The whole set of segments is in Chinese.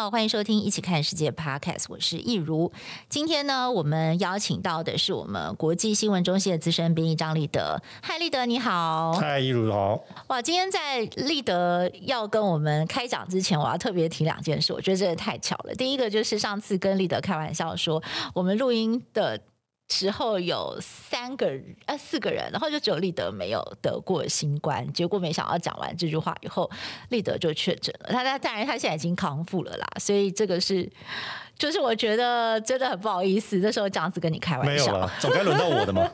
好，欢迎收听《一起看世界》Podcast，我是易如。今天呢，我们邀请到的是我们国际新闻中心的资深编译张立德。嗨，立德你好。嗨，易如好。哇，今天在立德要跟我们开讲之前，我要特别提两件事，我觉得真的太巧了。第一个就是上次跟立德开玩笑说，我们录音的。时候有三个人呃四个人，然后就只有立德没有得过新冠，结果没想到讲完这句话以后，立德就确诊了。他他当然他现在已经康复了啦，所以这个是就是我觉得真的很不好意思，这时候这样子跟你开玩笑，没有了，总该轮到我的嘛。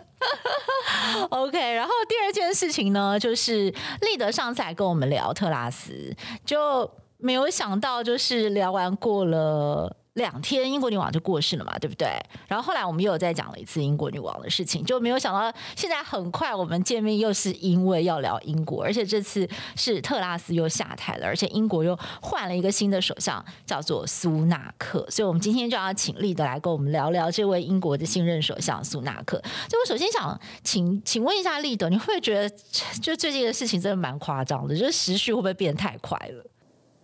OK，然后第二件事情呢，就是立德上次还跟我们聊特拉斯，就没有想到就是聊完过了。两天，英国女王就过世了嘛，对不对？然后后来我们又有再讲了一次英国女王的事情，就没有想到现在很快我们见面又是因为要聊英国，而且这次是特拉斯又下台了，而且英国又换了一个新的首相，叫做苏纳克。所以，我们今天就要请立德来跟我们聊聊这位英国的新任首相苏纳克。就我首先想请请问一下立德，你会不会觉得就最近的事情真的蛮夸张的？就是时序会不会变太快了？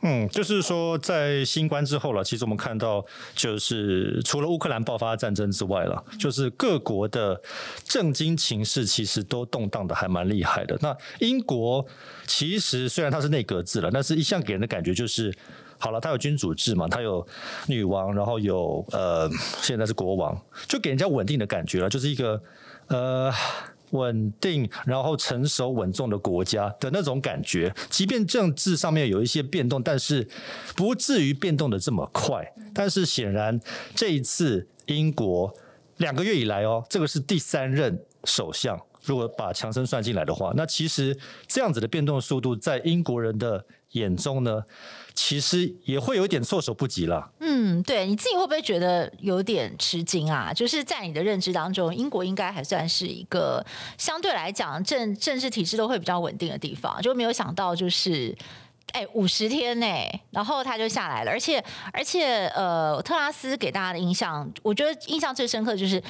嗯，就是说，在新冠之后了，其实我们看到，就是除了乌克兰爆发战争之外了，就是各国的政经情势其实都动荡的还蛮厉害的。那英国其实虽然它是内阁制了，但是一向给人的感觉就是，好了，它有君主制嘛，它有女王，然后有呃，现在是国王，就给人家稳定的感觉了，就是一个呃。稳定，然后成熟稳重的国家的那种感觉，即便政治上面有一些变动，但是不至于变动的这么快。但是显然这一次英国两个月以来哦，这个是第三任首相，如果把强生算进来的话，那其实这样子的变动速度，在英国人的眼中呢，其实也会有一点措手不及了。嗯，对，你自己会不会觉得有点吃惊啊？就是在你的认知当中，英国应该还算是一个相对来讲政政治体制都会比较稳定的地方，就没有想到就是，哎，五十天呢，然后他就下来了，而且而且呃，特拉斯给大家的印象，我觉得印象最深刻就是。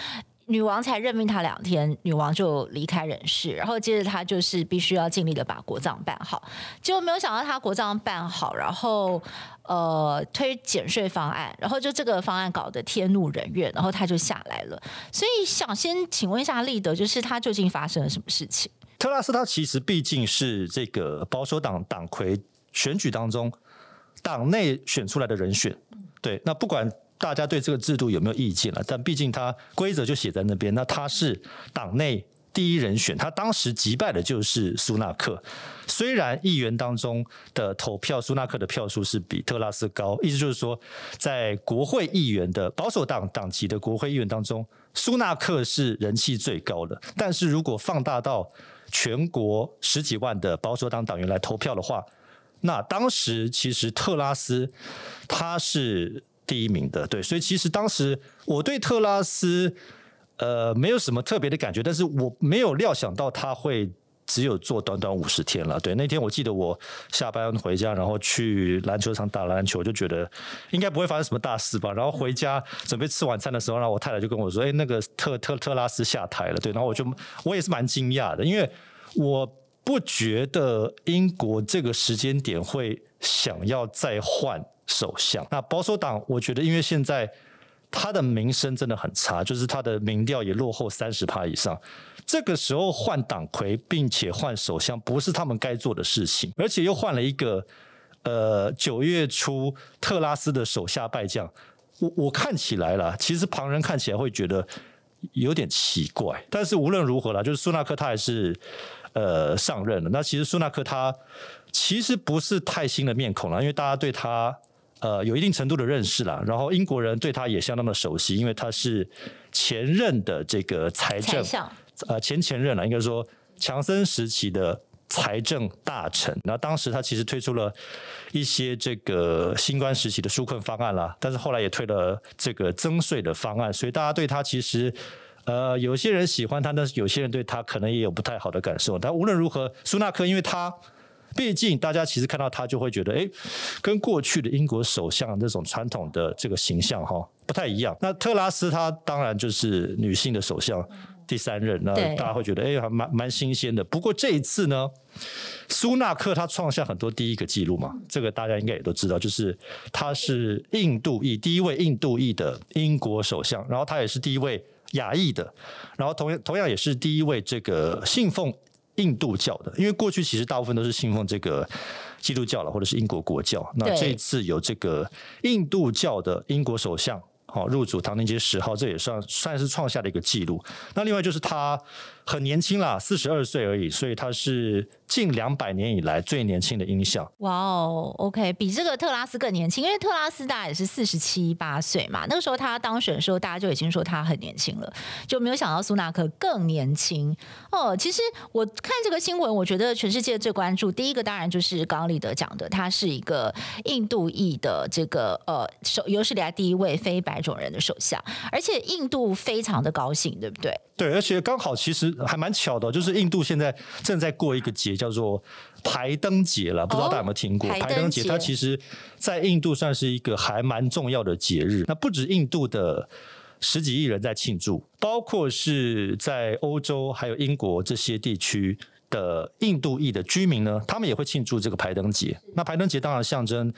女王才任命他两天，女王就离开人世，然后接着他就是必须要尽力的把国葬办好，结果没有想到他国葬办好，然后呃推减税方案，然后就这个方案搞得天怒人怨，然后他就下来了。所以想先请问一下立德，就是他究竟发生了什么事情？特拉斯他其实毕竟是这个保守党党魁选举当中党内选出来的人选，对，那不管。大家对这个制度有没有意见了？但毕竟他规则就写在那边，那他是党内第一人选，他当时击败的就是苏纳克。虽然议员当中的投票，苏纳克的票数是比特拉斯高，意思就是说，在国会议员的保守党党籍的国会议员当中，苏纳克是人气最高的。但是如果放大到全国十几万的保守党党员来投票的话，那当时其实特拉斯他是。第一名的，对，所以其实当时我对特拉斯呃没有什么特别的感觉，但是我没有料想到他会只有做短短五十天了。对，那天我记得我下班回家，然后去篮球场打篮球，我就觉得应该不会发生什么大事吧。然后回家准备吃晚餐的时候，然后我太太就跟我说：“哎，那个特特特拉斯下台了。”对，然后我就我也是蛮惊讶的，因为我不觉得英国这个时间点会想要再换。首相，那保守党，我觉得因为现在他的名声真的很差，就是他的民调也落后三十趴以上。这个时候换党魁，并且换首相，不是他们该做的事情，而且又换了一个呃九月初特拉斯的手下败将。我我看起来啦，其实旁人看起来会觉得有点奇怪。但是无论如何啦，就是苏纳克他还是呃上任了。那其实苏纳克他其实不是太新的面孔了，因为大家对他。呃，有一定程度的认识啦，然后英国人对他也相当的熟悉，因为他是前任的这个财政，相呃前前任了，应该说强森时期的财政大臣。那当时他其实推出了一些这个新冠时期的纾困方案啦，但是后来也推了这个增税的方案，所以大家对他其实呃有些人喜欢他，但是有些人对他可能也有不太好的感受。但无论如何，苏纳克因为他。毕竟大家其实看到他就会觉得，哎，跟过去的英国首相那种传统的这个形象哈不太一样。那特拉斯她当然就是女性的首相第三任，那大家会觉得，哎，还蛮蛮新鲜的。不过这一次呢，苏纳克他创下很多第一个记录嘛，这个大家应该也都知道，就是他是印度裔第一位印度裔的英国首相，然后他也是第一位亚裔的，然后同样同样也是第一位这个信奉印度教的，因为过去其实大部分都是信奉这个基督教了，或者是英国国教。那这一次有这个印度教的英国首相，好入主唐宁街十号，这也算算是创下了一个记录。那另外就是他。很年轻啦，四十二岁而已，所以他是近两百年以来最年轻的英相。哇哦，OK，比这个特拉斯更年轻，因为特拉斯大概也是四十七八岁嘛。那个时候他当选的时候，大家就已经说他很年轻了，就没有想到苏纳克更年轻哦。其实我看这个新闻，我觉得全世界最关注第一个当然就是刚刚立德讲的，他是一个印度裔的这个呃首有史以来第一位非白种人的首相，而且印度非常的高兴，对不对？对，而且刚好其实还蛮巧的，就是印度现在正在过一个节，叫做排灯节了，不知道大家有没有听过？哦、排灯节它其实，在印度算是一个还蛮重要的节日。那不止印度的十几亿人在庆祝，包括是在欧洲还有英国这些地区的印度裔的居民呢，他们也会庆祝这个排灯节。那排灯节当然象征。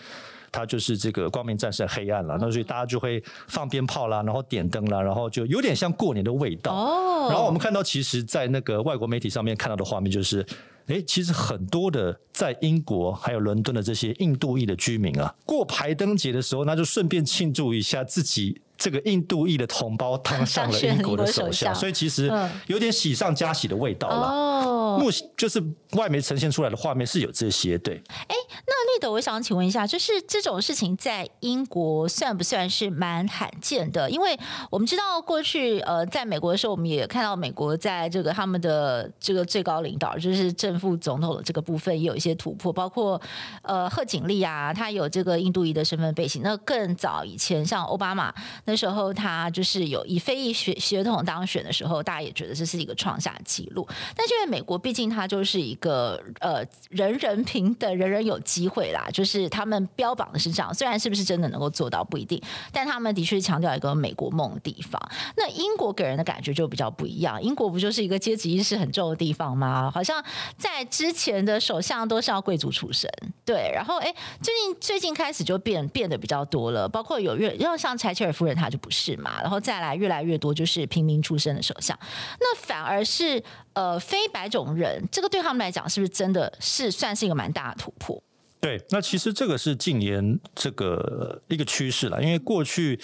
它就是这个光明战胜黑暗了，那所以大家就会放鞭炮啦，然后点灯啦，然后就有点像过年的味道。哦。然后我们看到，其实，在那个外国媒体上面看到的画面，就是，诶，其实很多的在英国还有伦敦的这些印度裔的居民啊，过排灯节的时候，那就顺便庆祝一下自己。这个印度裔的同胞当上 了英国的首相，所以其实有点喜上加喜的味道了。哦，目就是外媒呈现出来的画面是有这些，对。哎，那立德，我想请问一下，就是这种事情在英国算不算是蛮罕见的？因为我们知道过去呃，在美国的时候，我们也看到美国在这个他们的这个最高领导，就是正副总统的这个部分也有一些突破，包括呃贺锦丽啊，他有这个印度裔的身份背景。那更早以前，像奥巴马。那时候他就是有以非裔血血统当选的时候，大家也觉得这是一个创下纪录。但是因为美国毕竟它就是一个呃人人平等、人人有机会啦，就是他们标榜的是这样。虽然是不是真的能够做到不一定，但他们的确强调一个美国梦的地方。那英国给人的感觉就比较不一样。英国不就是一个阶级意识很重的地方吗？好像在之前的首相都是要贵族出身，对。然后哎，最近最近开始就变变得比较多了，包括有越要像柴切尔夫人。她就不是嘛，然后再来越来越多就是平民出身的首相，那反而是呃非白种人，这个对他们来讲是不是真的是算是一个蛮大的突破？对，那其实这个是近年这个一个趋势了，因为过去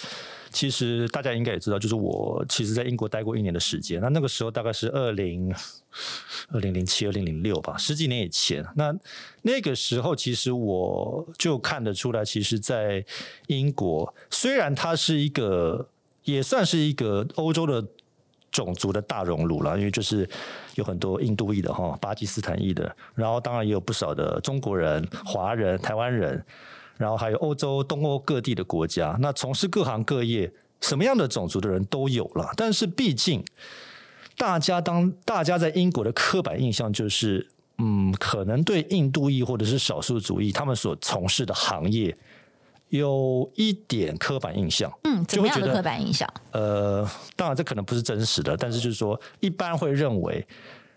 其实大家应该也知道，就是我其实在英国待过一年的时间，那那个时候大概是二零二零零七、二零零六吧，十几年以前。那那个时候其实我就看得出来，其实，在英国虽然它是一个也算是一个欧洲的。种族的大熔炉了，因为就是有很多印度裔的哈，巴基斯坦裔的，然后当然也有不少的中国人、华人、台湾人，然后还有欧洲、东欧各地的国家，那从事各行各业，什么样的种族的人都有了。但是毕竟，大家当大家在英国的刻板印象就是，嗯，可能对印度裔或者是少数族裔他们所从事的行业。有一点刻板印象，嗯，怎么样的刻板印象？呃，当然这可能不是真实的，但是就是说，一般会认为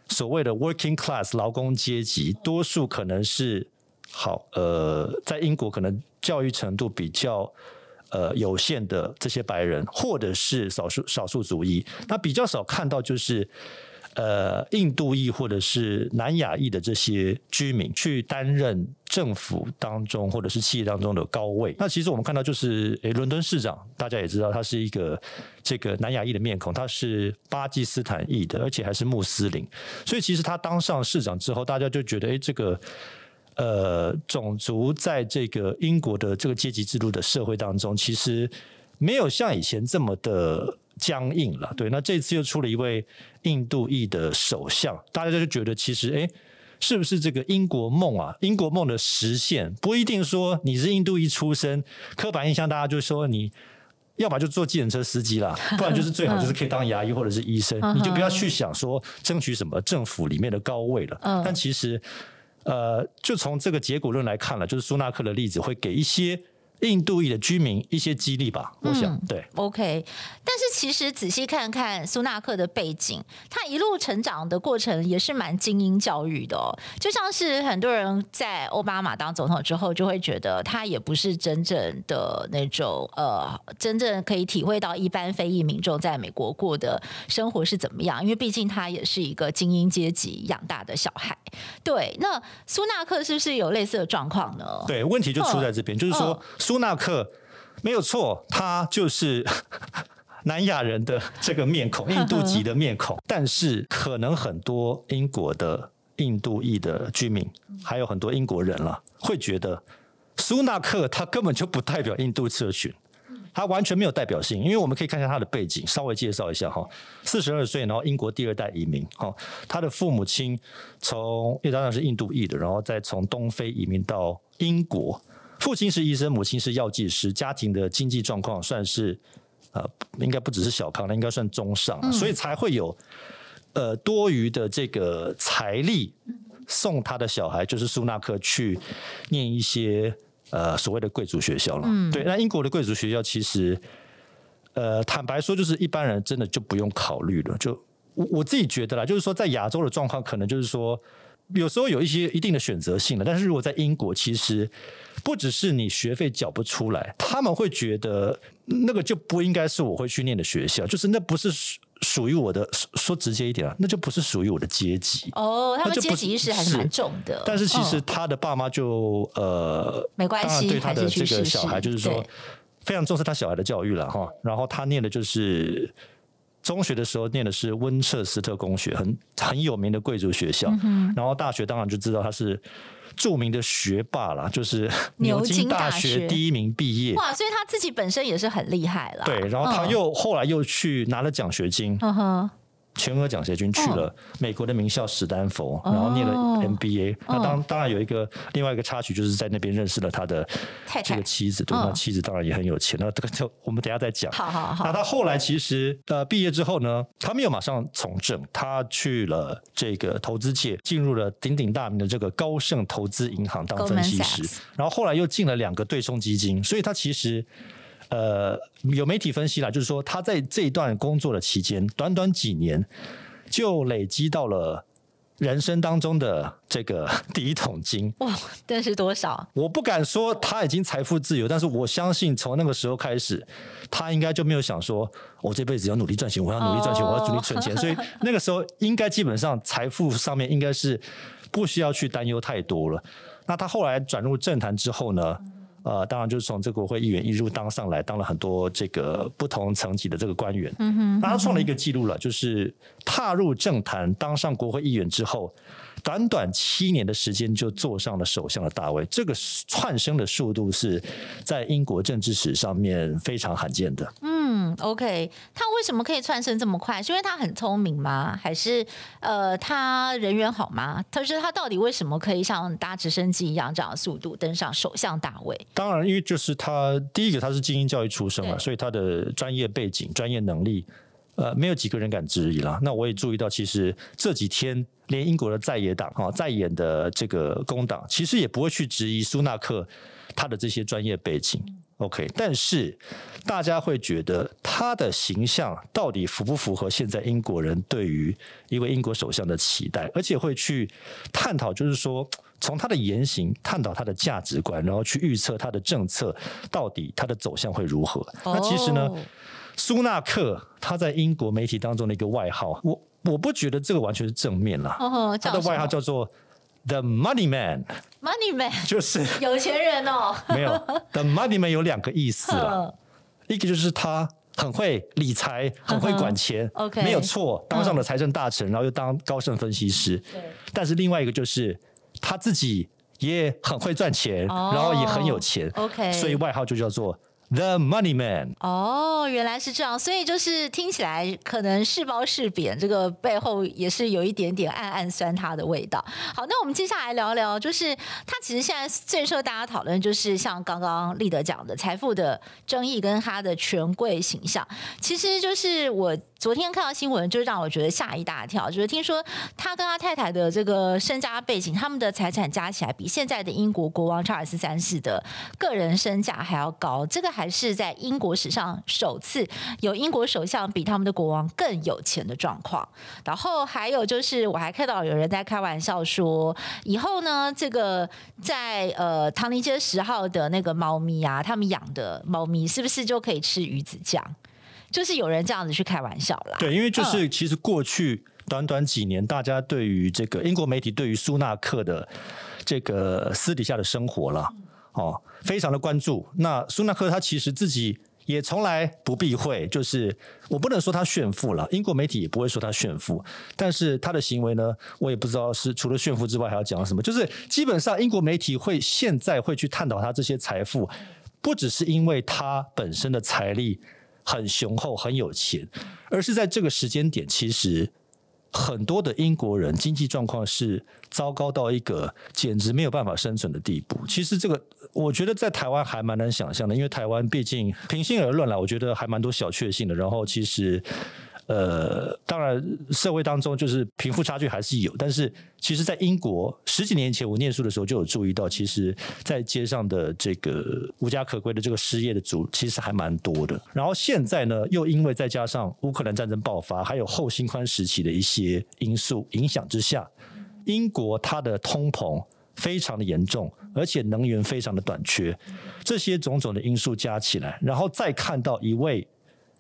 所谓的 working class 劳工阶级，多数可能是好，呃，在英国可能教育程度比较呃有限的这些白人，或者是少数少数族裔，那比较少看到就是。呃，印度裔或者是南亚裔的这些居民去担任政府当中或者是企业当中的高位。那其实我们看到就是，诶，伦敦市长大家也知道，他是一个这个南亚裔的面孔，他是巴基斯坦裔的，而且还是穆斯林。所以其实他当上市长之后，大家就觉得，诶，这个呃，种族在这个英国的这个阶级制度的社会当中，其实没有像以前这么的。僵硬了，对，那这次又出了一位印度裔的首相，大家就觉得其实，哎，是不是这个英国梦啊？英国梦的实现不一定说你是印度一出生，刻板印象大家就说你要么就做计程车司机啦，不然就是最好就是可以当牙医或者是医生，你就不要去想说争取什么政府里面的高位了。但其实。呃，就从这个结果论来看了，就是苏纳克的例子会给一些。印度裔的居民一些激励吧，我想、嗯、对。OK，但是其实仔细看看苏纳克的背景，他一路成长的过程也是蛮精英教育的哦。就像是很多人在奥巴马当总统之后，就会觉得他也不是真正的那种呃，真正可以体会到一般非裔民众在美国过的生活是怎么样，因为毕竟他也是一个精英阶级养大的小孩。对，那苏纳克是不是有类似的状况呢？对，问题就出在这边，就是说。苏纳克没有错，他就是 南亚人的这个面孔，印度籍的面孔。但是，可能很多英国的印度裔的居民，还有很多英国人了，会觉得苏纳克他根本就不代表印度社群，他完全没有代表性。因为我们可以看一下他的背景，稍微介绍一下哈。四十二岁，然后英国第二代移民，哈，他的父母亲从因为当然是印度裔的，然后再从东非移民到英国。父亲是医生，母亲是药剂师，家庭的经济状况算是呃，应该不只是小康，那应该算中上，嗯，所以才会有呃多余的这个财力送他的小孩，就是苏纳克去念一些呃所谓的贵族学校了。嗯，对，那英国的贵族学校其实呃坦白说，就是一般人真的就不用考虑了。就我我自己觉得啦，就是说在亚洲的状况，可能就是说。有时候有一些一定的选择性了，但是如果在英国，其实不只是你学费缴不出来，他们会觉得那个就不应该是我会去念的学校，就是那不是属于我的。说直接一点啊，那就不是属于我的阶级。哦，他们阶级意识还是蛮重的。但是其实他的爸妈就呃，没关系，对他的这个小孩就是说非常重视他小孩的教育了哈。然后他念的就是。中学的时候念的是温彻斯特公学，很很有名的贵族学校。嗯。然后大学当然就知道他是著名的学霸啦，就是牛津 大学第一名毕业。哇，所以他自己本身也是很厉害了。对，然后他又、嗯、后来又去拿了奖学金。嗯哼。全额奖学金去了美国的名校史丹佛，然后念了 MBA。那当当然有一个另外一个插曲，就是在那边认识了他的这个妻子。对，那妻子当然也很有钱。那这个就我们等下再讲。好好好。那他后来其实呃毕业之后呢，他没有马上从政，他去了这个投资界，进入了鼎鼎大名的这个高盛投资银行当分析师，然后后来又进了两个对冲基金，所以他其实。呃，有媒体分析了，就是说他在这一段工作的期间，短短几年就累积到了人生当中的这个第一桶金。哇，这是多少？我不敢说他已经财富自由，但是我相信从那个时候开始，他应该就没有想说，我这辈子要努力赚钱，我要努力赚钱，我要努力存钱。所以那个时候应该基本上财富上面应该是不需要去担忧太多了。那他后来转入政坛之后呢？呃，当然就是从这个国会议员一路当上来，当了很多这个不同层级的这个官员。嗯哼，那他创了一个记录了，就是踏入政坛当上国会议员之后，短短七年的时间就坐上了首相的大位，这个窜升的速度是在英国政治史上面非常罕见的。嗯，OK，他为什么可以窜升这么快？是因为他很聪明吗？还是呃，他人缘好吗？他说他到底为什么可以像搭直升机一样这样的速度登上首相大位？当然，因为就是他第一个他是精英教育出身嘛，所以他的专业背景、专业能力，呃，没有几个人敢质疑啦。那我也注意到，其实这几天连英国的在野党啊，在野的这个工党，其实也不会去质疑苏纳克他的这些专业背景。OK，但是大家会觉得他的形象到底符不符合现在英国人对于一位英国首相的期待？而且会去探讨，就是说从他的言行探讨他的价值观，然后去预测他的政策到底他的走向会如何。那其实呢，苏纳克他在英国媒体当中的一个外号，我我不觉得这个完全是正面啦。他的外号叫做。The Money Man，Money Man 就是 有钱人哦。没有，The Money Man 有两个意思了。一个就是他很会理财，很会管钱，OK，没有错，当上了财政大臣，然后又当高盛分析师。但是另外一个就是他自己也很会赚钱，然后也很有钱，OK，所以外号就叫做。The Money Man。哦，原来是这样，所以就是听起来可能是褒是贬，这个背后也是有一点点暗暗酸他的味道。好，那我们接下来聊聊，就是他其实现在最受大家讨论，就是像刚刚立德讲的财富的争议跟他的权贵形象，其实就是我。昨天看到新闻，就让我觉得吓一大跳，就是听说他跟他太太的这个身家背景，他们的财产加起来比现在的英国国王查尔斯三世的个人身价还要高，这个还是在英国史上首次有英国首相比他们的国王更有钱的状况。然后还有就是，我还看到有人在开玩笑说，以后呢，这个在呃唐宁街十号的那个猫咪啊，他们养的猫咪是不是就可以吃鱼子酱？就是有人这样子去开玩笑啦。对，因为就是其实过去短短几年，大家对于这个英国媒体对于苏纳克的这个私底下的生活了，哦，非常的关注。那苏纳克他其实自己。也从来不避讳，就是我不能说他炫富了，英国媒体也不会说他炫富，但是他的行为呢，我也不知道是除了炫富之外还要讲什么。就是基本上英国媒体会现在会去探讨他这些财富，不只是因为他本身的财力很雄厚、很有钱，而是在这个时间点，其实。很多的英国人经济状况是糟糕到一个简直没有办法生存的地步。其实这个，我觉得在台湾还蛮难想象的，因为台湾毕竟平心而论啦，我觉得还蛮多小确幸的。然后其实。呃，当然，社会当中就是贫富差距还是有，但是其实，在英国十几年前我念书的时候就有注意到，其实，在街上的这个无家可归的这个失业的族，其实还蛮多的。然后现在呢，又因为再加上乌克兰战争爆发，还有后新宽时期的一些因素影响之下，英国它的通膨非常的严重，而且能源非常的短缺，这些种种的因素加起来，然后再看到一位。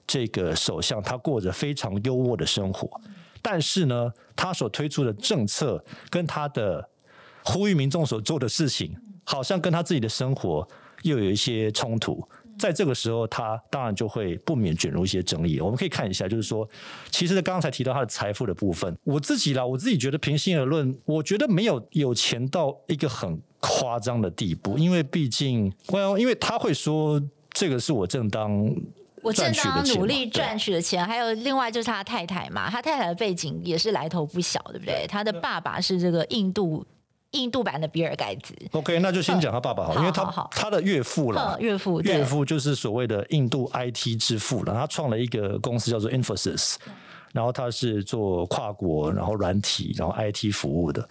这个首相他过着非常优渥的生活，但是呢，他所推出的政策跟他的呼吁民众所做的事情，好像跟他自己的生活又有一些冲突。在这个时候，他当然就会不免卷入一些争议。我们可以看一下，就是说，其实刚才提到他的财富的部分，我自己啦，我自己觉得平心而论，我觉得没有有钱到一个很夸张的地步，因为毕竟，因为他会说这个是我正当。我正当努力赚取的钱，还有另外就是他太太嘛，他太太的背景也是来头不小，对不对？他的爸爸是这个印度印度版的比尔盖茨。OK，那就先讲他爸爸好，因为他他的岳父了，岳父岳父就是所谓的印度 IT 之父了，他创了一个公司叫做 Infosys，然后他是做跨国然后软体然后 IT 服务的。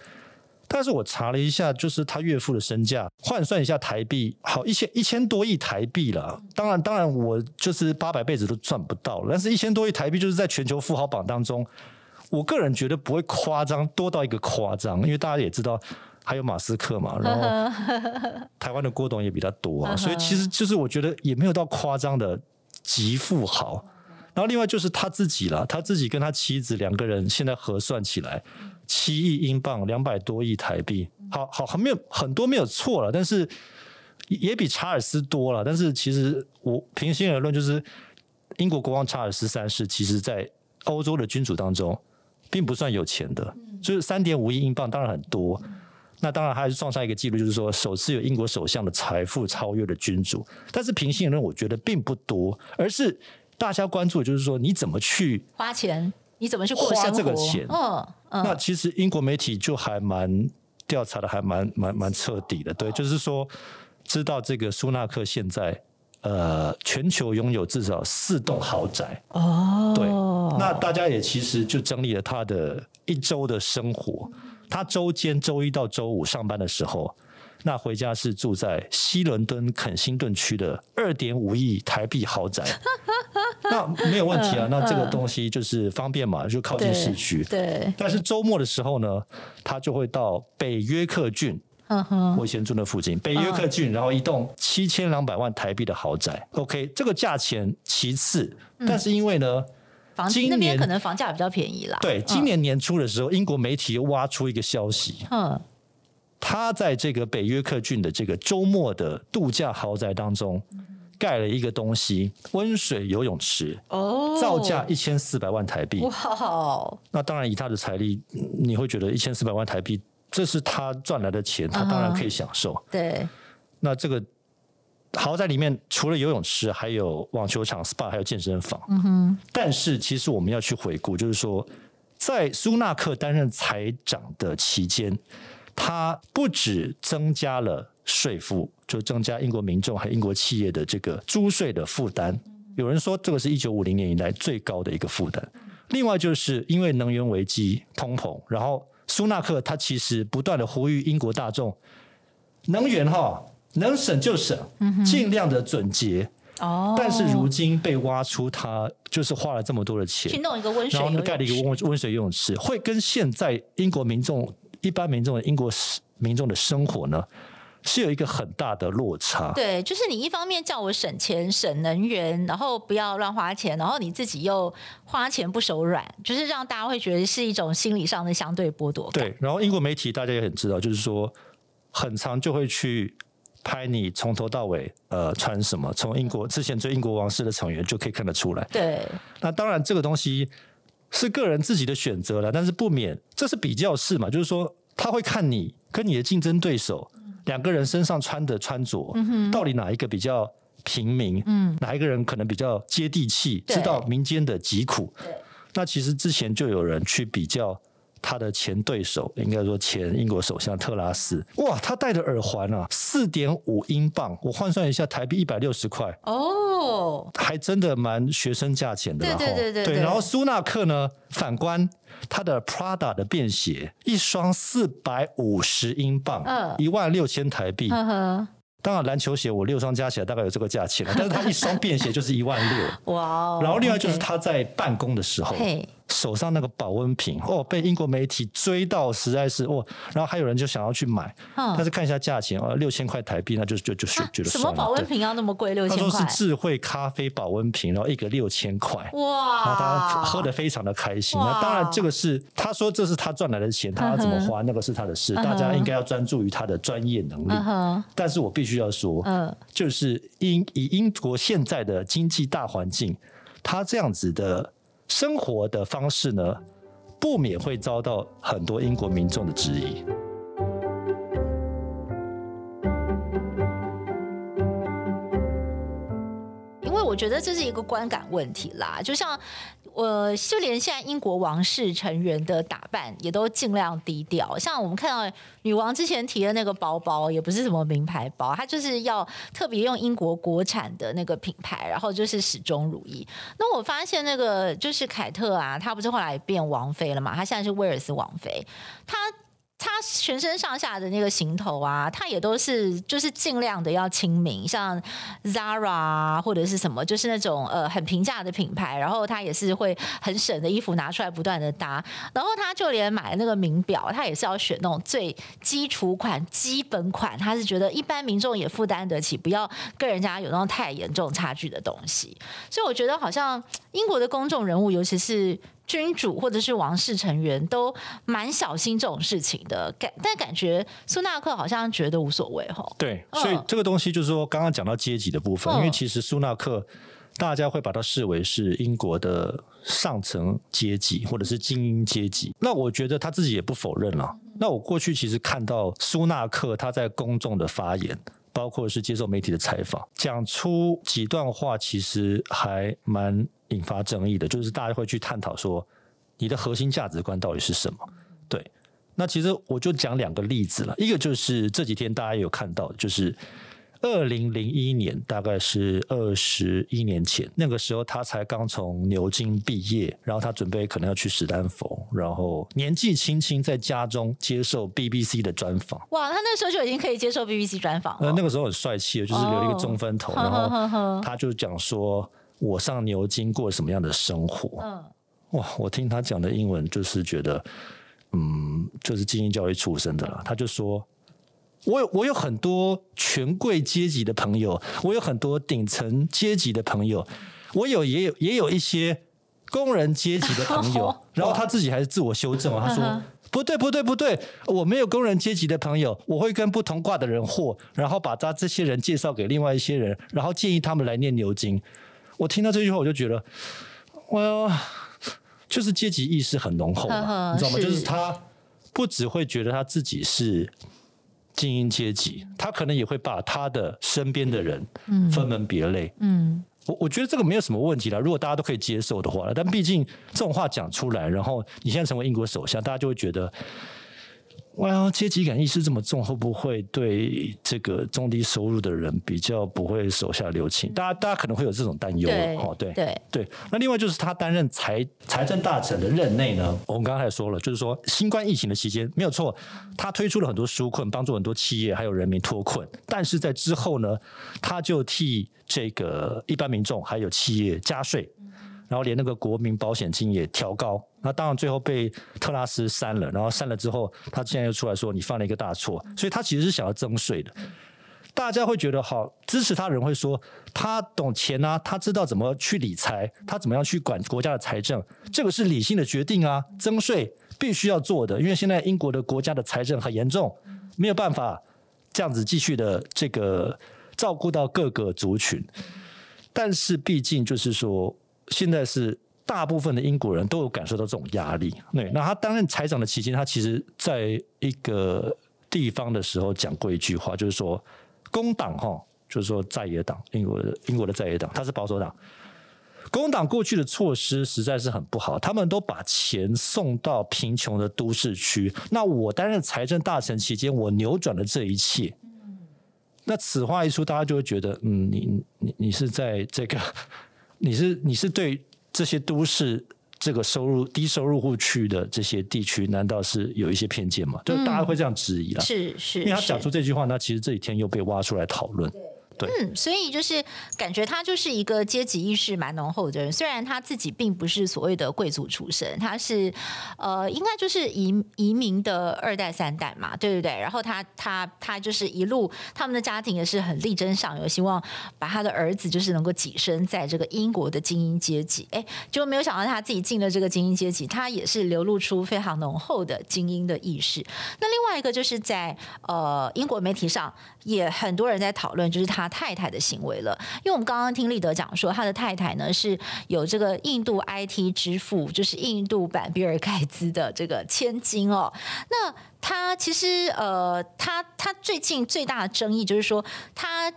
但是我查了一下，就是他岳父的身价换算一下台币，好一千一千多亿台币了。当然，当然我就是八百辈子都赚不到了。但是一千多亿台币，就是在全球富豪榜当中，我个人觉得不会夸张多到一个夸张，因为大家也知道还有马斯克嘛，然后 台湾的郭董也比他多啊，所以其实就是我觉得也没有到夸张的极富豪。然后另外就是他自己了，他自己跟他妻子两个人现在核算起来。七亿英镑，两百多亿台币，好好还没有很多没有错了，但是也比查尔斯多了。但是其实我平心而论，就是英国国王查尔斯三世，其实在欧洲的君主当中，并不算有钱的，就是三点五亿英镑，当然很多。那当然还是创下一个记录，就是说首次有英国首相的财富超越了君主。但是平心而论，我觉得并不多，而是大家关注的就是说你怎么去花钱。你怎么去过花这个钱？嗯嗯，那其实英国媒体就还蛮调查的，还蛮蛮蛮彻底的。对，就是说，知道这个苏纳克现在呃，全球拥有至少四栋豪宅。哦，对，那大家也其实就整理了他的一周的生活。他周间周一到周五上班的时候，那回家是住在西伦敦肯辛顿区的二点五亿台币豪宅。那没有问题啊，那这个东西就是方便嘛，就靠近市区。对。但是周末的时候呢，他就会到北约克郡。嗯哼。我以前住那附近，北约克郡，然后一栋七千两百万台币的豪宅。OK，这个价钱其次，但是因为呢，今年可能房价比较便宜啦。对，今年年初的时候，英国媒体又挖出一个消息。嗯。他在这个北约克郡的这个周末的度假豪宅当中。盖了一个东西，温水游泳池哦，造价一千四百万台币。哇！那当然，以他的财力，你会觉得一千四百万台币，这是他赚来的钱，他当然可以享受。对。那这个豪宅里面除了游泳池，还有网球场、SPA，还有健身房。嗯哼。但是，其实我们要去回顾，就是说，在苏纳克担任财长的期间，他不止增加了。税负就增加英国民众和英国企业的这个租税的负担。有人说，这个是一九五零年以来最高的一个负担。另外就是因为能源危机、通膨，然后苏纳克他其实不断的呼吁英国大众，能源哈能省就省，尽量的准节。哦，但是如今被挖出，他就是花了这么多的钱去弄一个温水，然后盖了一个温温水游泳池，会跟现在英国民众一般民众的英国民众的生活呢，是有一个很大的落差。对，就是你一方面叫我省钱省能源，然后不要乱花钱，然后你自己又花钱不手软，就是让大家会觉得是一种心理上的相对剥夺。对，然后英国媒体大家也很知道，就是说很长就会去。拍你从头到尾，呃，穿什么？从英国之前追英国王室的成员就可以看得出来。对，那当然这个东西是个人自己的选择了，但是不免这是比较式嘛，就是说他会看你跟你的竞争对手两个人身上穿的穿着，到底哪一个比较平民？嗯，哪一个人可能比较接地气，知道民间的疾苦？那其实之前就有人去比较。他的前对手，应该说前英国首相特拉斯，哇，他戴的耳环啊，四点五英镑，我换算一下，台币一百六十块哦，还真的蛮学生价钱的。对对对对，对。然后苏纳克呢，反观他的 Prada 的便鞋，一双四百五十英镑，一万六千台币。当然，篮球鞋我六双加起来大概有这个价钱了，但是他一双便鞋就是一万六。哇！然后另外就是他在办公的时候。手上那个保温瓶哦，被英国媒体追到实在是哦，然后还有人就想要去买，嗯、但是看一下价钱哦，六千块台币，那就就就觉得什么保温瓶要那么贵？六千块？他说是智慧咖啡保温瓶，然后一个六千块，哇！然后他喝得非常的开心。那当然这个是他说这是他赚来的钱，他要怎么花那个是他的事，大家应该要专注于他的专业能力。嗯、但是我必须要说，嗯，就是英以英国现在的经济大环境，他这样子的。生活的方式呢，不免会遭到很多英国民众的质疑。因为我觉得这是一个观感问题啦，就像。我就连现在英国王室成员的打扮也都尽量低调，像我们看到女王之前提的那个包包，也不是什么名牌包，她就是要特别用英国国产的那个品牌，然后就是始终如一。那我发现那个就是凯特啊，她不是后来变王妃了嘛？她现在是威尔斯王妃，她。他全身上下的那个行头啊，他也都是就是尽量的要亲民，像 Zara 啊或者是什么，就是那种呃很平价的品牌，然后他也是会很省的衣服拿出来不断的搭，然后他就连买那个名表，他也是要选那种最基础款、基本款，他是觉得一般民众也负担得起，不要跟人家有那种太严重差距的东西，所以我觉得好像英国的公众人物，尤其是。君主或者是王室成员都蛮小心这种事情的，感但感觉苏纳克好像觉得无所谓哈。对，所以这个东西就是说，刚刚讲到阶级的部分，因为其实苏纳克大家会把它视为是英国的上层阶级或者是精英阶级，那我觉得他自己也不否认了。那我过去其实看到苏纳克他在公众的发言。包括是接受媒体的采访，讲出几段话，其实还蛮引发争议的。就是大家会去探讨说，你的核心价值观到底是什么？对，那其实我就讲两个例子了。一个就是这几天大家有看到，就是。二零零一年，大概是二十一年前，那个时候他才刚从牛津毕业，然后他准备可能要去史丹佛，然后年纪轻轻在家中接受 BBC 的专访。哇，他那时候就已经可以接受 BBC 专访了。呃，那个时候很帅气，就是留了一个中分头，哦、然后他就讲说，我上牛津过什么样的生活。嗯，哇，我听他讲的英文，就是觉得，嗯，就是精英教育出身的了。他就说。我有我有很多权贵阶级的朋友，我有很多顶层阶级的朋友，我有也有也有一些工人阶级的朋友。然后他自己还是自我修正，他说不对不对不对，我没有工人阶级的朋友，我会跟不同挂的人混，然后把他这些人介绍给另外一些人，然后建议他们来念牛津。我听到这句话，我就觉得，我就是阶级意识很浓厚嘛，你知道吗？就是他不只会觉得他自己是。精英阶级，他可能也会把他的身边的人分门别类。嗯，我我觉得这个没有什么问题啦。如果大家都可以接受的话，但毕竟这种话讲出来，然后你现在成为英国首相，大家就会觉得哇，阶级感意识这么重，会不会对这个中低收入的人比较不会手下留情？大家大家可能会有这种担忧哦。对对对。那另外就是他担任财财政大臣的任内呢，我们刚才说了，就是说新冠疫情的期间没有错，他推出了很多纾困，帮助很多企业还有人民脱困。但是在之后呢，他就替这个一般民众还有企业加税。然后连那个国民保险金也调高，那当然最后被特拉斯删了。然后删了之后，他现在又出来说你犯了一个大错，所以他其实是想要增税的。大家会觉得好，支持他的人会说他懂钱啊，他知道怎么去理财，他怎么样去管国家的财政，这个是理性的决定啊。增税必须要做的，因为现在英国的国家的财政很严重，没有办法这样子继续的这个照顾到各个族群。但是毕竟就是说。现在是大部分的英国人都有感受到这种压力。对，那他担任财长的期间，他其实在一个地方的时候讲过一句话，就是说工党哈，就是说在野党，英国的英国的在野党，他是保守党。工党过去的措施实在是很不好，他们都把钱送到贫穷的都市区。那我担任财政大臣期间，我扭转了这一切。那此话一出，大家就会觉得，嗯，你你你是在这个。你是你是对这些都市这个收入低收入户区的这些地区，难道是有一些偏见吗？就大家会这样质疑了。是是，因为他讲出这句话，那其实这几天又被挖出来讨论。嗯，所以就是感觉他就是一个阶级意识蛮浓厚的人。虽然他自己并不是所谓的贵族出身，他是呃，应该就是移移民的二代三代嘛，对不对？然后他他他就是一路，他们的家庭也是很力争上游，希望把他的儿子就是能够跻身在这个英国的精英阶级。哎，就没有想到他自己进了这个精英阶级，他也是流露出非常浓厚的精英的意识。那另外一个就是在呃英国媒体上也很多人在讨论，就是他。太太的行为了，因为我们刚刚听立德讲说，他的太太呢是有这个印度 IT 之父，就是印度版比尔盖茨的这个千金哦。那他其实呃，他他最近最大的争议就是说，他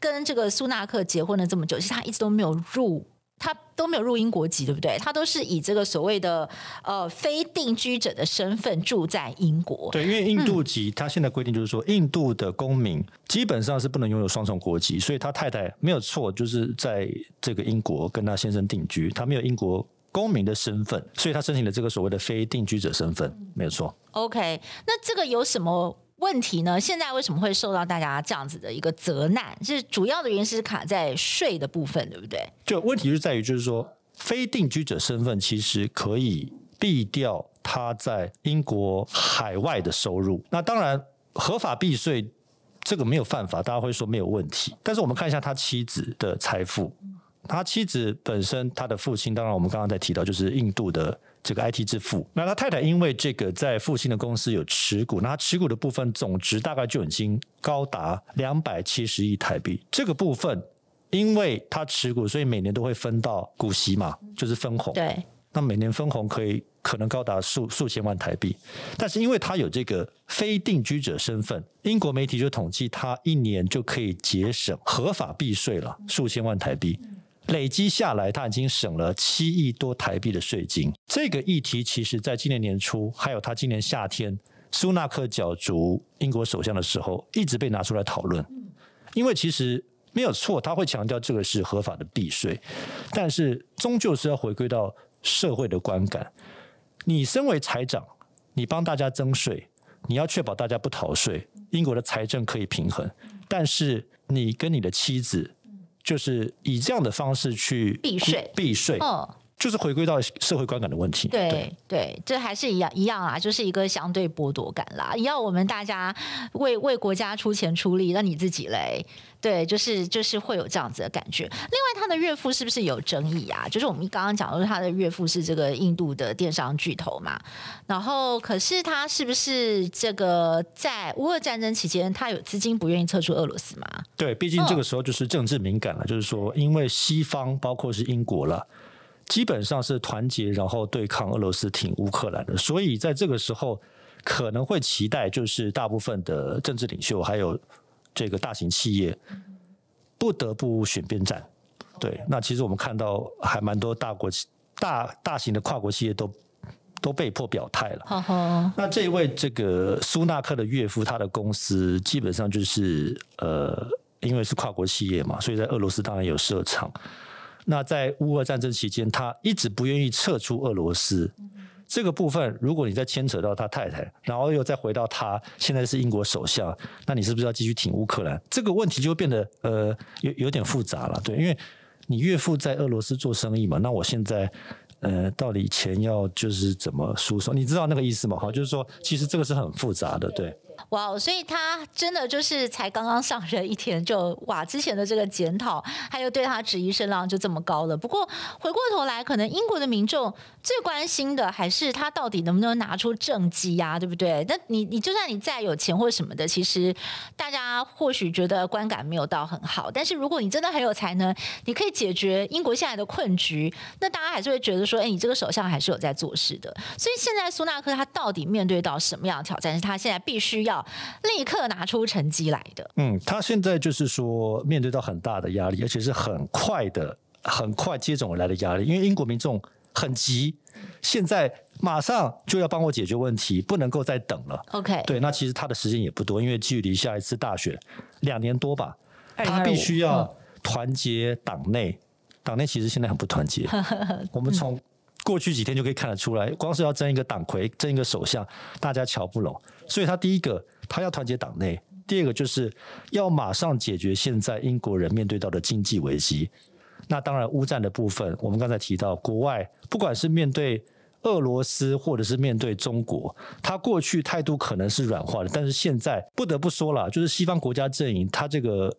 跟这个苏纳克结婚了这么久，其实他一直都没有入。他都没有入英国籍，对不对？他都是以这个所谓的呃非定居者的身份住在英国。对，因为印度籍，他现在规定就是说，印度的公民基本上是不能拥有双重国籍，所以他太太没有错，就是在这个英国跟他先生定居，他没有英国公民的身份，所以他申请了这个所谓的非定居者身份，没有错。OK，那这个有什么？问题呢？现在为什么会受到大家这样子的一个责难？是主要的原因是卡在税的部分，对不对？就问题就在于，就是说非定居者身份其实可以避掉他在英国海外的收入。那当然合法避税这个没有犯法，大家会说没有问题。但是我们看一下他妻子的财富，他妻子本身他的父亲，当然我们刚刚在提到就是印度的。这个 IT 之父，那他太太因为这个在复兴的公司有持股，那他持股的部分总值大概就已经高达两百七十亿台币。这个部分，因为他持股，所以每年都会分到股息嘛，就是分红。对，那每年分红可以可能高达数数千万台币。但是因为他有这个非定居者身份，英国媒体就统计他一年就可以节省合法避税了数千万台币。累积下来，他已经省了七亿多台币的税金。这个议题其实，在今年年初，还有他今年夏天，苏纳克角逐英国首相的时候，一直被拿出来讨论。因为其实没有错，他会强调这个是合法的避税，但是终究是要回归到社会的观感。你身为财长，你帮大家增税，你要确保大家不逃税，英国的财政可以平衡。但是你跟你的妻子。就是以这样的方式去避税，避税，哦，就是回归到社会观感的问题。对对，这还是一样一样啊，就是一个相对剥夺感啦。要我们大家为为国家出钱出力，那你自己嘞？对，就是就是会有这样子的感觉。另外，他的岳父是不是有争议啊？就是我们刚刚讲的，他的岳父是这个印度的电商巨头嘛。然后，可是他是不是这个在乌俄战争期间，他有资金不愿意撤出俄罗斯吗？对，毕竟这个时候就是政治敏感了。哦、就是说，因为西方包括是英国了，基本上是团结，然后对抗俄罗斯、挺乌克兰的。所以在这个时候，可能会期待就是大部分的政治领袖还有。这个大型企业不得不选边站，对，那其实我们看到还蛮多大国企、大大型的跨国企业都都被迫表态了。那这一位这个苏纳克的岳父，他的公司基本上就是呃，因为是跨国企业嘛，所以在俄罗斯当然有设厂。那在乌俄战争期间，他一直不愿意撤出俄罗斯。这个部分，如果你再牵扯到他太太，然后又再回到他现在是英国首相，那你是不是要继续挺乌克兰？这个问题就变得呃有有点复杂了，对，因为你岳父在俄罗斯做生意嘛，那我现在呃到底钱要就是怎么输送？你知道那个意思吗？好，就是说其实这个是很复杂的，对。哇，wow, 所以他真的就是才刚刚上任一天就哇，之前的这个检讨还有对他质疑声浪就这么高了。不过回过头来，可能英国的民众最关心的还是他到底能不能拿出政绩呀，对不对？那你你就算你再有钱或什么的，其实大家或许觉得观感没有到很好。但是如果你真的很有才能，你可以解决英国现在的困局，那大家还是会觉得说，哎，你这个首相还是有在做事的。所以现在苏纳克他到底面对到什么样的挑战？是他现在必须要。立刻拿出成绩来的。嗯，他现在就是说面对到很大的压力，而且是很快的、很快接踵而来的压力。因为英国民众很急，现在马上就要帮我解决问题，不能够再等了。OK，对，那其实他的时间也不多，因为距离下一次大选两年多吧，他必须要团结党内。党内其实现在很不团结，我们从。过去几天就可以看得出来，光是要争一个党魁、争一个首相，大家瞧不拢。所以他第一个，他要团结党内；第二个，就是要马上解决现在英国人面对到的经济危机。那当然，乌战的部分，我们刚才提到，国外不管是面对俄罗斯，或者是面对中国，他过去态度可能是软化的，但是现在不得不说了，就是西方国家阵营，他这个。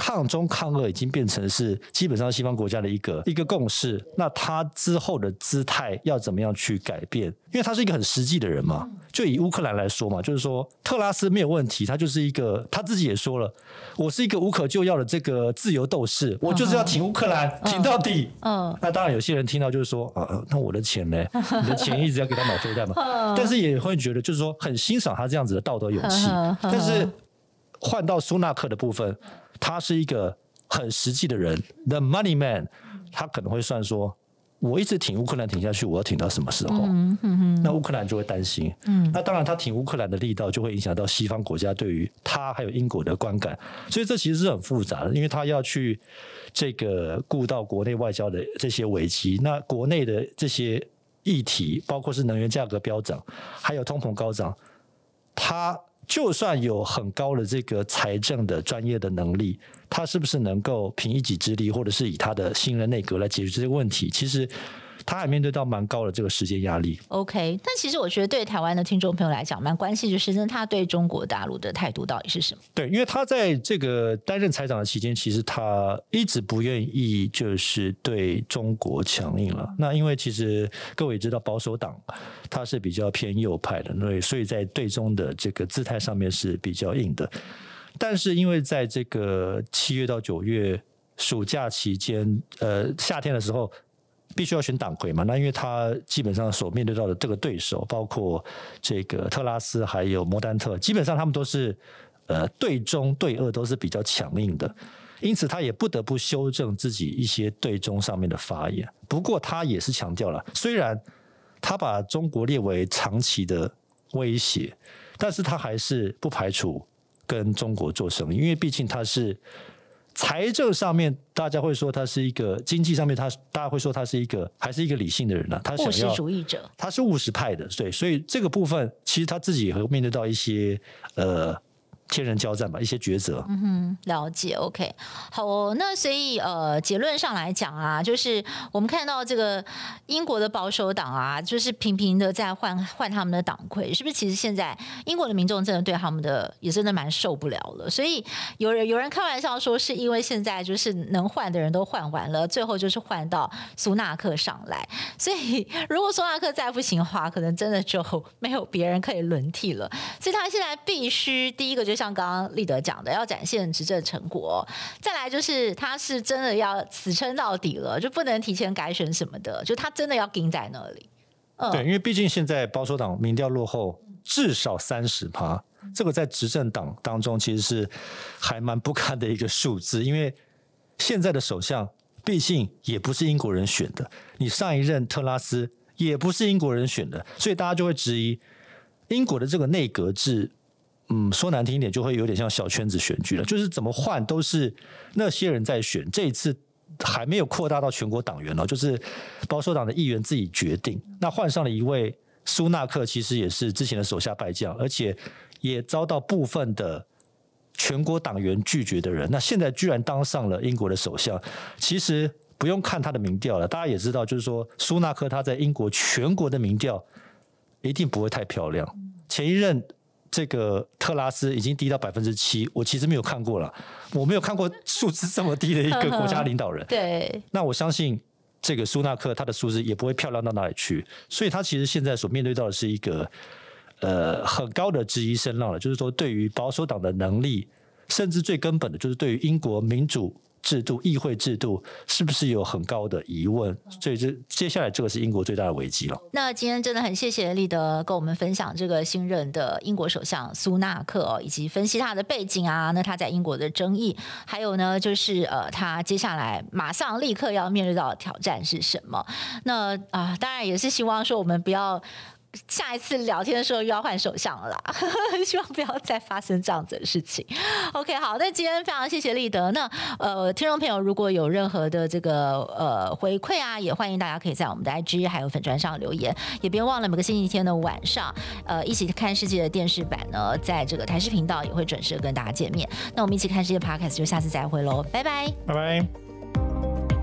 抗中抗俄已经变成是基本上西方国家的一个一个共识。那他之后的姿态要怎么样去改变？因为他是一个很实际的人嘛。就以乌克兰来说嘛，就是说特拉斯没有问题，他就是一个他自己也说了，我是一个无可救药的这个自由斗士，我就是要挺乌克兰，挺到底。嗯。那当然有些人听到就是说啊，那我的钱呢？你的钱一直要给他买飞弹嘛？但是也会觉得就是说很欣赏他这样子的道德勇气。但是换到苏纳克的部分。他是一个很实际的人，The Money Man，他可能会算说，我一直挺乌克兰挺下去，我要挺到什么时候？嗯嗯、那乌克兰就会担心。嗯、那当然，他挺乌克兰的力道就会影响到西方国家对于他还有英国的观感，所以这其实是很复杂的，因为他要去这个顾到国内外交的这些危机，那国内的这些议题，包括是能源价格飙涨，还有通膨高涨，他。就算有很高的这个财政的专业的能力，他是不是能够凭一己之力，或者是以他的新人内阁来解决这些问题？其实。他还面对到蛮高的这个时间压力。OK，但其实我觉得对台湾的听众朋友来讲，蛮关系就是那他对中国大陆的态度到底是什么？对，因为他在这个担任财长的期间，其实他一直不愿意就是对中国强硬了。嗯、那因为其实各位也知道，保守党他是比较偏右派的，所以所以在对中的这个姿态上面是比较硬的。但是因为在这个七月到九月暑假期间，呃，夏天的时候。必须要选党魁嘛？那因为他基本上所面对到的这个对手，包括这个特拉斯还有摩丹特，基本上他们都是呃对中对俄都是比较强硬的，因此他也不得不修正自己一些对中上面的发言。不过他也是强调了，虽然他把中国列为长期的威胁，但是他还是不排除跟中国做生意，因为毕竟他是。财政上面，大家会说他是一个经济上面，他大家会说他是一个还是一个理性的人呢、啊？他想要务实主义者，他是务实派的，对，所以这个部分其实他自己也会面对到一些呃。天人交战吧，一些抉择。嗯哼，了解。OK，好哦。那所以呃，结论上来讲啊，就是我们看到这个英国的保守党啊，就是频频的在换换他们的党魁，是不是？其实现在英国的民众真的对他们的也真的蛮受不了了。所以有人有人开玩笑说，是因为现在就是能换的人都换完了，最后就是换到苏纳克上来。所以如果苏纳克再不行的话，可能真的就没有别人可以轮替了。所以他现在必须第一个就是。像刚刚立德讲的，要展现执政成果，再来就是他是真的要死撑到底了，就不能提前改选什么的，就他真的要盯在那里。对，因为毕竟现在保守党民调落后至少三十趴，这个在执政党当中其实是还蛮不堪的一个数字，因为现在的首相毕竟也不是英国人选的，你上一任特拉斯。也不是英国人选的，所以大家就会质疑英国的这个内阁制。嗯，说难听一点，就会有点像小圈子选举了，就是怎么换都是那些人在选。这一次还没有扩大到全国党员了，就是保守党的议员自己决定。那换上了一位苏纳克，其实也是之前的手下败将，而且也遭到部分的全国党员拒绝的人。那现在居然当上了英国的首相，其实不用看他的民调了，大家也知道，就是说苏纳克他在英国全国的民调一定不会太漂亮。前一任。这个特拉斯已经低到百分之七，我其实没有看过了，我没有看过数字这么低的一个国家领导人。对，那我相信这个苏纳克他的数字也不会漂亮到哪里去，所以他其实现在所面对到的是一个呃很高的质疑声浪了，就是说对于保守党的能力，甚至最根本的就是对于英国民主。制度、议会制度是不是有很高的疑问？所以这接下来这个是英国最大的危机了。那今天真的很谢谢立德跟我们分享这个新任的英国首相苏纳克哦，以及分析他的背景啊，那他在英国的争议，还有呢就是呃他接下来马上立刻要面对到的挑战是什么？那啊、呃，当然也是希望说我们不要。下一次聊天的时候又要换首相了啦，希望不要再发生这样子的事情。OK，好，那今天非常谢谢立德。那呃，听众朋友如果有任何的这个呃回馈啊，也欢迎大家可以在我们的 IG 还有粉专上留言，也别忘了每个星期天的晚上，呃，一起看世界的电视版呢，在这个台视频道也会准时跟大家见面。那我们一起看世界 Podcast 就下次再会喽，拜拜，拜拜。